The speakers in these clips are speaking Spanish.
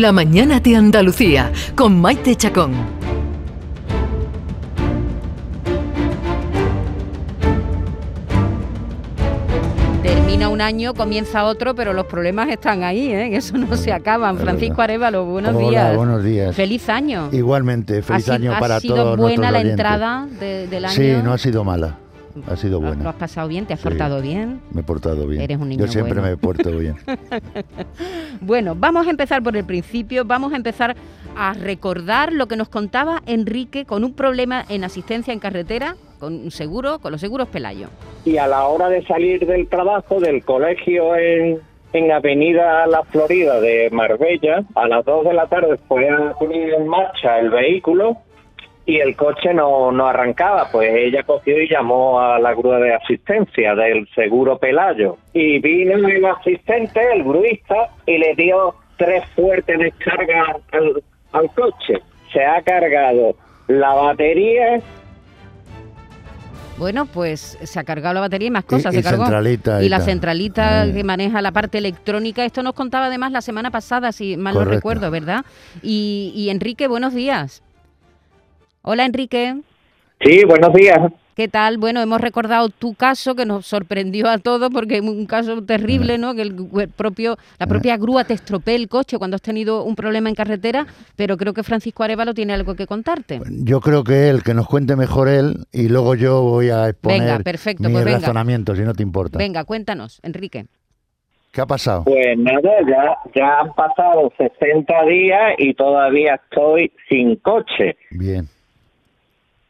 La mañana de Andalucía con Maite Chacón. Termina un año, comienza otro, pero los problemas están ahí, ¿eh? Eso no se acaban. Francisco Arevalo, buenos Hola, días. buenos días. Feliz año. Igualmente, feliz ¿Ha si- año ha para sido todos buena la oyentes. entrada de- del año? Sí, no ha sido mala. Ha sido ¿Lo- ¿Lo buena. has pasado bien? ¿Te has Sí. portado bien? Me he portado bien. Eres un niño Yo siempre bueno. me he portado bien. Bueno, vamos a empezar por el principio. Vamos a empezar a recordar lo que nos contaba Enrique con un problema en asistencia en carretera, con un seguro, con los seguros Pelayo. y a la hora de salir del trabajo del colegio en, en Avenida La Florida de Marbella, a las 2 de la tarde fue a poner en marcha el vehículo y el coche no, no arrancaba. Pues ella cogió y llamó a la grúa de asistencia del seguro Pelayo. Y vino el asistente, el gruista, y le dio tres fuertes descargas al, al coche. Se ha cargado la batería Bueno, pues se ha cargado la batería y más cosas. Y- se y cargó. centralita y y la centralita Eh. que maneja la parte electrónica. Esto nos contaba además la semana pasada, si mal no recuerdo, ¿verdad? Y, y Enrique, buenos días. Hola Enrique, Sí, buenos días. ¿qué tal? Bueno, hemos recordado tu caso que nos sorprendió a todos porque es un caso terrible, ¿no? Que el, propio, la propia grúa te estropee el coche cuando has tenido un problema en carretera, pero creo que Francisco Arevalo tiene algo que contarte. Yo creo que él, que nos cuente mejor él, y luego yo voy a exponer Venga, perfecto, mi pues venga. razonamiento, si no te importa. Venga, cuéntanos, Enrique. ¿Qué ha pasado? Pues nada, ya, ya han pasado 60 días y todavía estoy sin coche. Bien.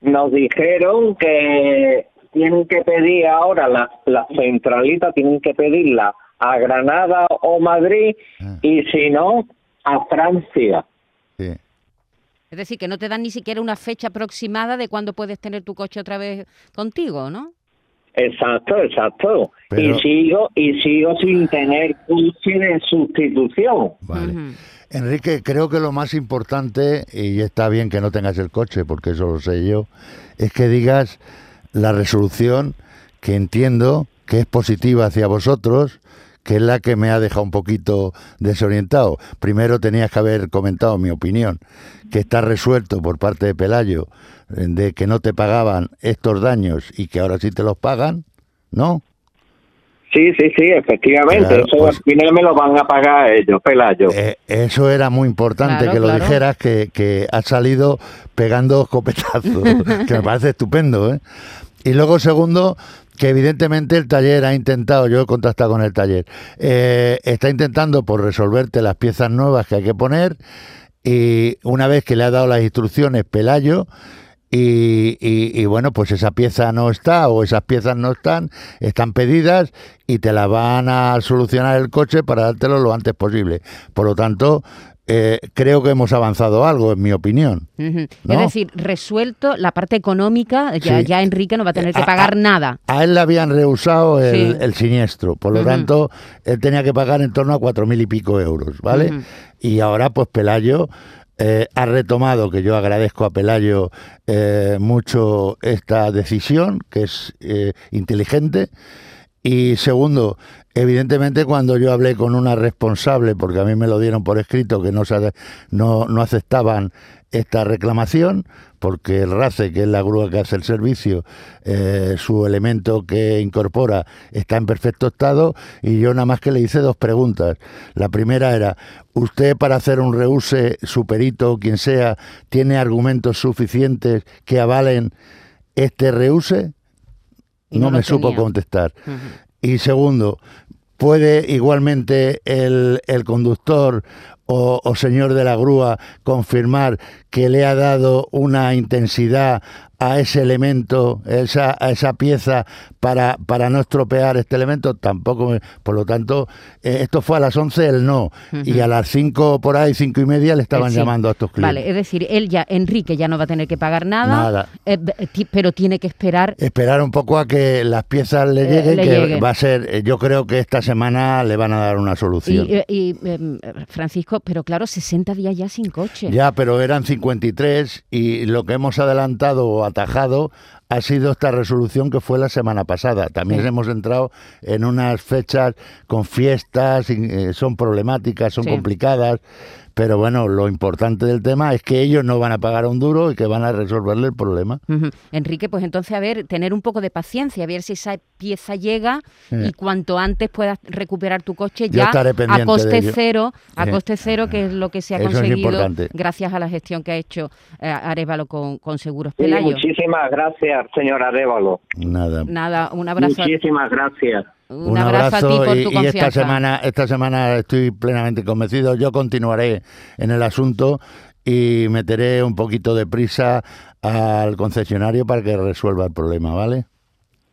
Nos dijeron que tienen que pedir ahora la, la centralita, tienen que pedirla a Granada o Madrid Ah. y si no, a Francia. Sí. Es decir, que no te dan ni siquiera una fecha aproximada de cuándo puedes tener tu coche otra vez contigo, ¿no? Exacto, exacto. Pero- Y sigo y sigo sin tener coche de sustitución. Vale. Enrique, creo que lo más importante, y está bien que no tengas el coche, porque eso lo sé yo, es que digas la resolución que entiendo que es positiva hacia vosotros, que es la que me ha dejado un poquito desorientado. Primero tenías que haber comentado mi opinión, que está resuelto por parte de Pelayo eh, de que no te pagaban estos daños y que ahora sí te los pagan, ¿no? Sí, sí, sí, efectivamente. Claro, Eso pues- al final me lo van a pagar ellos, Pelayo. Eh, eso era muy importante Claro, que lo claro. dijeras, que, que has salido pegando escopetazos, que me parece estupendo. ¿eh? Y luego, segundo, que evidentemente el taller ha intentado, yo he contactado con el taller, eh, está intentando por resolverte las piezas nuevas que hay que poner y una vez que le ha dado las instrucciones Pelayo, y, y- y bueno, pues esa pieza no está o esas piezas no están, están pedidas y te la van a solucionar el coche para dártelo lo antes posible. Por lo tanto, eh, creo que hemos avanzado algo, en mi opinión. Es decir, resuelto la parte económica, ya, Sí. ya Enrique no va a tener que A- pagar a- nada. A él le habían rehusado el, Sí. el siniestro, por lo tanto, él tenía que pagar en torno a cuatro mil y pico euros, ¿vale? Y ahora, pues Pelayo eh, ha retomado, que yo agradezco a Pelayo eh, mucho esta decisión, que es eh, inteligente. Y segundo, evidentemente cuando yo hablé con una responsable, porque a mí me lo dieron por escrito, que no, no, no aceptaban esta reclamación, porque el RACE, que es la grúa que hace el servicio, eh, su elemento que incorpora está en perfecto estado, y yo nada más que le hice dos preguntas. La primera era, ¿usted para hacer un reuse, su perito o quien sea, tiene argumentos suficientes que avalen este reuse? Y no, me supo contestar. Y segundo, ¿puede igualmente el, el conductor o, o señor de la grúa confirmar que le ha dado una intensidad a ese elemento, esa, a esa pieza, para, para no estropear este elemento? Tampoco. me- por lo tanto, eh, esto fue a las 11 el no. Y a las 5 por ahí, 5 y media, le estaban Eh, sí. llamando a estos clientes. Vale, es decir, él ya, Enrique ya no va a tener que pagar nada, Nada. eh, pero tiene que esperar. Esperar un poco a que las piezas le lleguen, le que lleguen. va a ser, yo creo que esta semana le van a dar una solución. Y, y, em, Francisco, pero claro, 60 días ya sin coche. Ya, pero eran 53 y lo que hemos adelantado atajado ha sido esta resolución que fue la semana pasada. También Sí. hemos entrado en unas fechas con fiestas, eh, son problemáticas, son Sí. complicadas, pero bueno, lo importante del tema es que ellos no van a pagar un duro y que van a resolverle el problema. Ujú. Enrique, pues entonces, a ver, tener un poco de paciencia, a ver si esa pieza llega Sí. y cuanto antes puedas recuperar tu coche ya a coste cero, a Sí. coste cero, que es lo que se ha Eso conseguido gracias a la gestión que ha hecho eh, Arevalo con, con Seguros Sí, Pelayo. muchísimas gracias, señora Révalo. Nada. Nada, un abrazo, Muchísimas gracias. Un abrazo, a ti por y, tu y confianza. esta semana, esta semana estoy plenamente convencido. Yo continuaré en el asunto y meteré un poquito de prisa al concesionario para que resuelva el problema, ¿vale?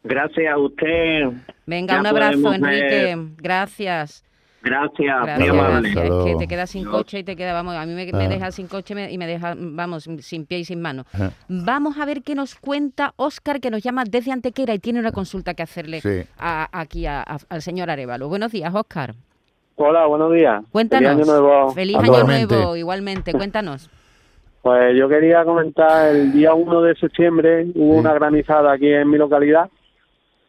Gracias a usted. Venga, Ya un abrazo, Enrique. ver. Gracias. Gracias, muy Gracias. amable. Hasta Es que te quedas sin coche y te queda, vamos, a mí me, me Ah. deja sin coche y me deja, vamos, sin pie y sin mano. Vamos a ver qué nos cuenta Óscar, que nos llama desde Antequera y tiene una consulta que hacerle Sí. a- aquí a- a- al señor Arevalo. Buenos días, Óscar. Hola, buenos días. Cuéntanos. Feliz año nuevo. Feliz año nuevo, Igualmente. igualmente. Cuéntanos. Pues yo quería comentar, el día 1 de septiembre hubo Sí. una granizada aquí en mi localidad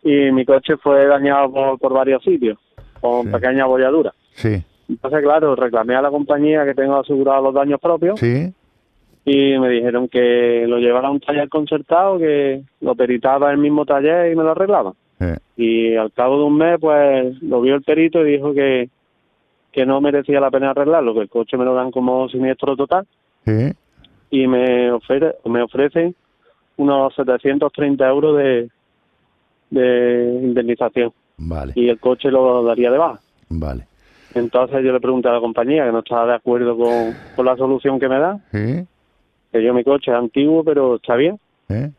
y mi coche fue dañado por, por varios sitios, con Sí. pequeñas abolladuras. Sí, Entonces, claro, reclamé a la compañía que tengo asegurado los daños propios sí, y me dijeron que lo llevara a un taller concertado, que lo peritaba el mismo taller y me lo arreglaba. Y al cabo de un mes, pues lo vio el perito y dijo que, que no merecía la pena arreglarlo, que el coche me lo dan como siniestro total. sí. y me, ofre, me ofrecen unos 730 euros de, de indemnización Vale, y el coche lo daría de baja. vale. Entonces yo le pregunté a la compañía que no estaba de acuerdo con, con la solución que me da, que yo mi coche es antiguo pero está bien eh,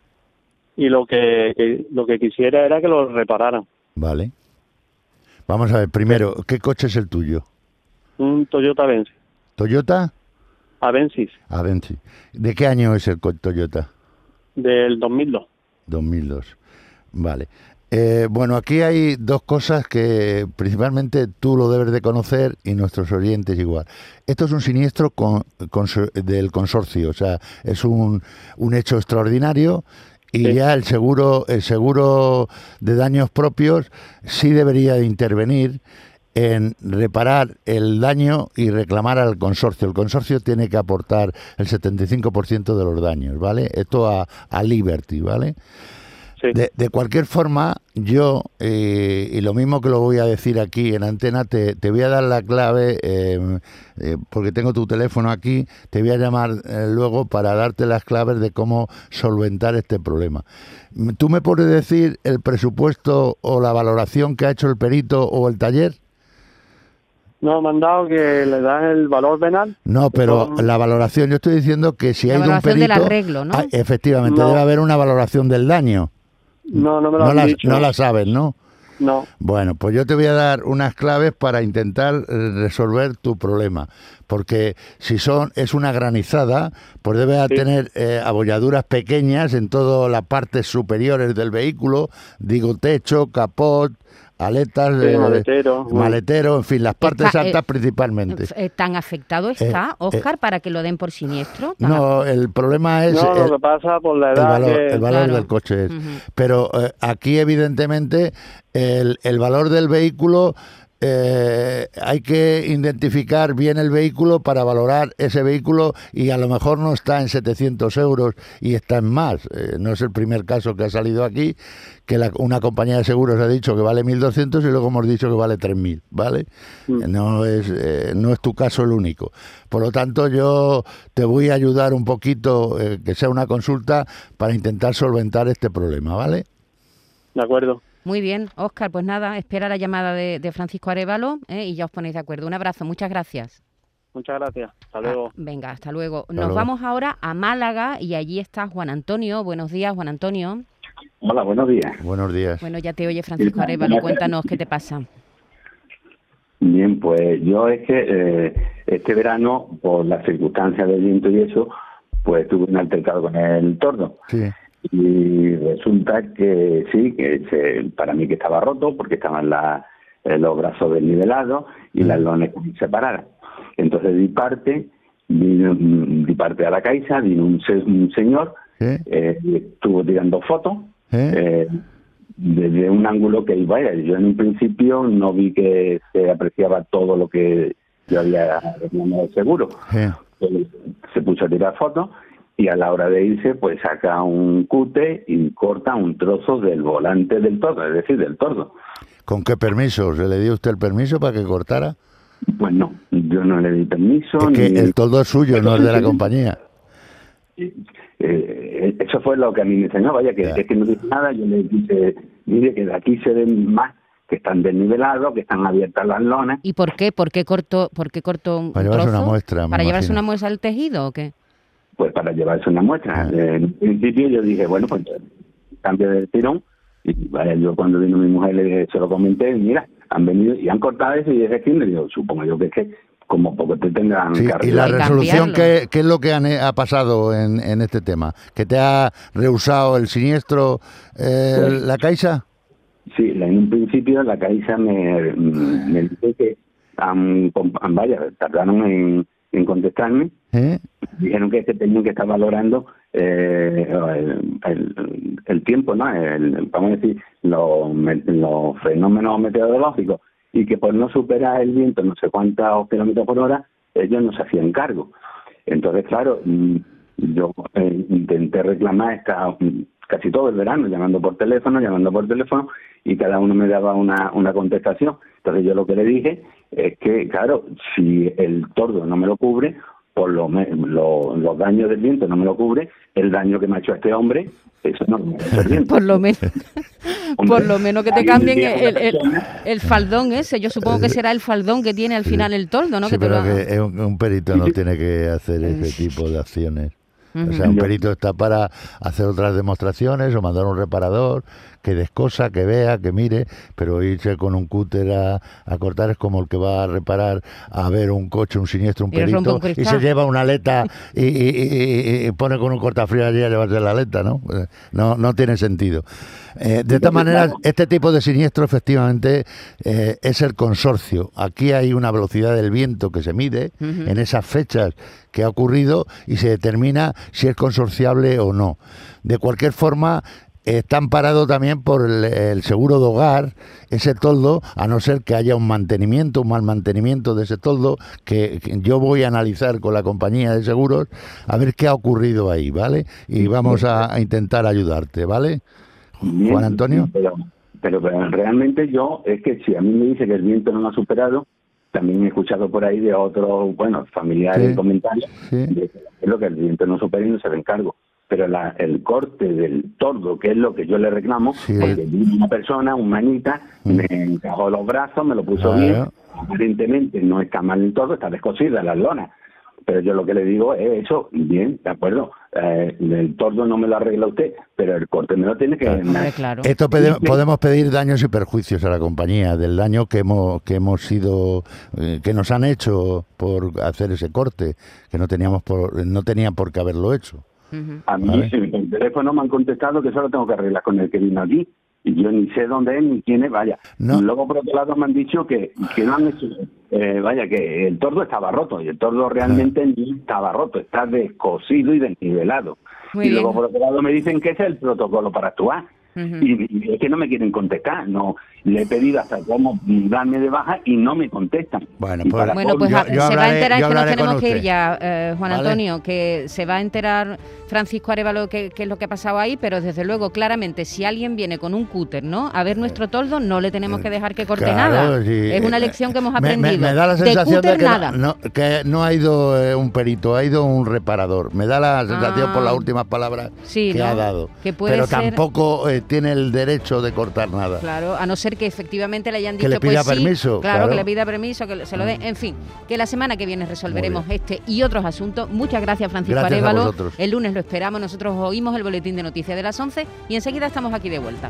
y lo que, que- lo que quisiera era que lo repararan. vale. Vamos a ver, primero, ¿qué coche es el tuyo? Un Toyota Avensis. ¿Toyota? Avensis Avensis. ¿De qué año es el Toyota? del 2002. 2002. Vale. Eh, bueno, aquí hay dos cosas que principalmente tú lo debes de conocer y nuestros oyentes igual. Esto es un siniestro con- del consorcio, o sea, es un, un hecho extraordinario y Sí. ya el seguro, el seguro de daños propios sí debería de intervenir en reparar el daño y reclamar al consorcio. El consorcio tiene que aportar el 75% de los daños, ¿vale? Esto a, a Liberty, ¿vale? Sí. De, de cualquier forma, yo, eh, y lo mismo que lo voy a decir aquí en antena, te, te voy a dar la clave, eh, eh, porque tengo tu teléfono aquí, te voy a llamar eh, luego para darte las claves de cómo solventar este problema. ¿Tú me puedes decir el presupuesto o la valoración que ha hecho el perito o el taller? No, me han dado que le dan el valor venal. No, pero Son- la valoración, yo estoy diciendo que si La hay de un valoración del perito... arreglo, ¿no? Ah, efectivamente, No. debe haber una valoración del daño. No, no me lo No han la, dicho. no la sabes, ¿no? No. Bueno, pues yo te voy a dar unas claves para intentar resolver tu problema, porque si son es una granizada, pues debe Sí. tener eh, abolladuras pequeñas en todas las partes superiores del vehículo, digo techo, capot, aletas, Sí, eh, maletero. maletero, en fin, las partes Está, eh, altas principalmente. ¿Tan afectado está, Óscar, para que lo den por siniestro? ¿Tan No, el problema es No, el, lo que pasa por la el edad valor, que... el valor Claro. del coche es. Pero eh, aquí, evidentemente, el, el valor del vehículo, eh, hay que identificar bien el vehículo para valorar ese vehículo y a lo mejor no está en 700 euros y está en más. Eh, no es el primer caso que ha salido aquí, que la- una compañía de seguros ha dicho que vale 1.200 y luego hemos dicho que vale 3.000, ¿vale? Mm. No es, eh, no es tu caso el único. Por lo tanto, yo te voy a ayudar un poquito, eh, que sea una consulta, para intentar solventar este problema, ¿vale? De acuerdo. Muy bien, Óscar, pues nada, espera la llamada de, de Francisco Arevalo ¿eh? y ya os ponéis de acuerdo. Un abrazo, muchas gracias. Muchas gracias. Hasta Ah, luego. venga, hasta luego. Nos luego. vamos ahora a Málaga y allí está Juan Antonio. Buenos días, Juan Antonio. Hola, buenos días. Buenos días. Bueno, ya te oye Francisco Arevalo, cuéntanos qué te pasa. Bien, pues yo es que eh, este verano, por las circunstancias del viento y eso, pues tuve un altercado con el tordo. Sí, Y resulta que sí, que se- para mí que estaba roto porque estaban la- eh, los brazos desnivelados y las lones separadas. Entonces di parte, vino, mm, di parte a la caixa, vino un, un señor, eh, estuvo tirando fotos ¿eh? desde un ángulo que vaya yo en un principio no vi que se apreciaba todo lo que yo había reclamado seguro. Se puso a tirar fotos y a la hora de irse, pues saca un cute y corta un trozo del volante del tordo, es decir, del tordo. ¿Con qué permiso? ¿Se le dio usted el permiso para que cortara? Pues no, yo no le di permiso. Es que ni- el toldo es suyo, no es de la compañía. Eh, eso fue lo que a mí me enseñó, vaya, que es que no dice nada, yo le dije, mire, que de aquí se ven más, que están desnivelados, que están abiertas las lonas, ¿Y por qué? ¿Por qué cortó, por qué cortó un Para llevarse trozo? una muestra, ¿Para llevarse imagino. una muestra al tejido o qué? Pues para llevarse una muestra. Ah. Eh, en principio yo dije, bueno, pues cambio de tirón, y vaya, yo cuando vino mi mujer le dije, se lo comenté, mira, han venido y han cortado eso y ese le digo, supongo yo que es que como poco te tendrán Sí, que y la resolución. ¿qué, qué es lo que han- ha pasado en, en este tema? ¿Que te ha rehusado el siniestro eh, Pues- la Caixa? Sí, en un principio la Caixa me, mm, me dice que han- vaya, tardaron en, en contestarme. ¿Eh? Dijeron que, que tenían que estar valorando eh, el, el- el tiempo, ¿no? El- vamos a decir, los, los fenómenos meteorológicos y que por no superar el viento no sé cuántos kilómetros por hora, ellos no se hacían cargo. Entonces, claro, mm, yo eh, intenté reclamar esta, casi todo el verano, llamando por teléfono, llamando por teléfono, y cada uno me daba una, una contestación. Entonces yo lo que le dije es que, claro, si el tordo no me lo cubre, por lo los daños del viento no me lo cubre, el daño que me ha hecho este hombre, eso no me hace el viento. Por lo menos, Hombre, por lo menos que te cambien el, el- faldón ese. Yo supongo que será el faldón que tiene al final el toldo, ¿no? Sí, que te lo- que es un, un perito no tiene que hacer ese tipo de acciones. O sea, un perito está para hacer otras demostraciones o mandar un reparador que descosa, que vea, que mire, pero irse con un cúter a, a cortar es como el que va a reparar a ver un coche, un siniestro, un perito, y se lleva una aleta y, pone con un cortafrío allí a llevarse la aleta, ¿no? Eh, No, no tiene sentido. Eh, de todas maneras, este tipo de siniestro efectivamente eh, es el consorcio. Aquí hay una velocidad del viento que se mide en esas fechas que ha ocurrido y se determina si es consorciable o no. De cualquier forma, está amparado también por el, el seguro de hogar, ese toldo, a no ser que haya un mantenimiento, un mal mantenimiento de ese toldo, que, que yo voy a analizar con la compañía de seguros a ver qué ha ocurrido ahí, ¿vale? Y vamos a, a intentar ayudarte, ¿vale? Juan Antonio. Pero, pero, pero realmente yo, es que si a mí me dice que el viento no lo ha superado, también he escuchado por ahí de otros, bueno, familiares Sí, comentarios, sí. de que es lo que el viento no supera y no se ve encargo. Pero la, el corte del tordo, que es lo que yo le reclamo, Sí. porque vino una persona, un manita, Mm. me encajó los brazos, me lo puso Claro. bien, aparentemente no está mal el tordo, está descosida la lona. Pero yo lo que le digo es eso, bien, de acuerdo, eh, el tordo no me lo arregla usted, pero el corte me lo tiene que... Claro. Esto pede- podemos pedir daños y perjuicios a la compañía del daño que hemos que hemos sido eh, que nos han hecho por hacer ese corte que no teníamos por no tenían por qué haberlo hecho. A mí sí, por teléfono me han contestado que solo tengo que arreglar con el que vino aquí. Y yo ni sé dónde es ni quién es, vaya. No. Luego, por otro lado, me han dicho que, que no han hecho... eh, vaya, que el tordo estaba roto. Y el tordo realmente no estaba roto. Está descosido y desnivelado. Muy y luego, bien. por otro lado, me dicen que ese es el protocolo para actuar. Y, y es que no me quieren contestar. no Le he pedido hasta cómo darme de baja y no me contestan. Bueno, pues- para Bueno, pues Yo- a- yo se va a enterar, que nos tenemos que ir ya, eh, Juan ¿Vale? Antonio, que se va a enterar Francisco Arevalo qué, es lo que ha pasado ahí, pero desde luego, claramente, si alguien viene con un cúter, ¿no? A ver nuestro toldo, no le tenemos que dejar que corte Claro, nada. sí. Es una Eh, lección que hemos me- me- aprendido. Me, da la sensación de, cúter, que, no- nada. No, que no ha ido eh, un perito, ha ido un reparador. Me da la sensación Ah. por las últimas palabras Sí, que ¿no? ha dado. Que puede Pero ser- tampoco eh, tiene el derecho de cortar nada. Claro, a no ser que efectivamente le hayan Que dicho le pida pues sí, permiso, Claro, claro. que le pida permiso, que se lo den. En fin, que la semana que viene resolveremos este y otros asuntos. Muchas gracias, Francisco Gracias Arevalo. El lunes lo esperamos. Nosotros oímos el boletín de noticias de las 11 y enseguida estamos aquí de vuelta.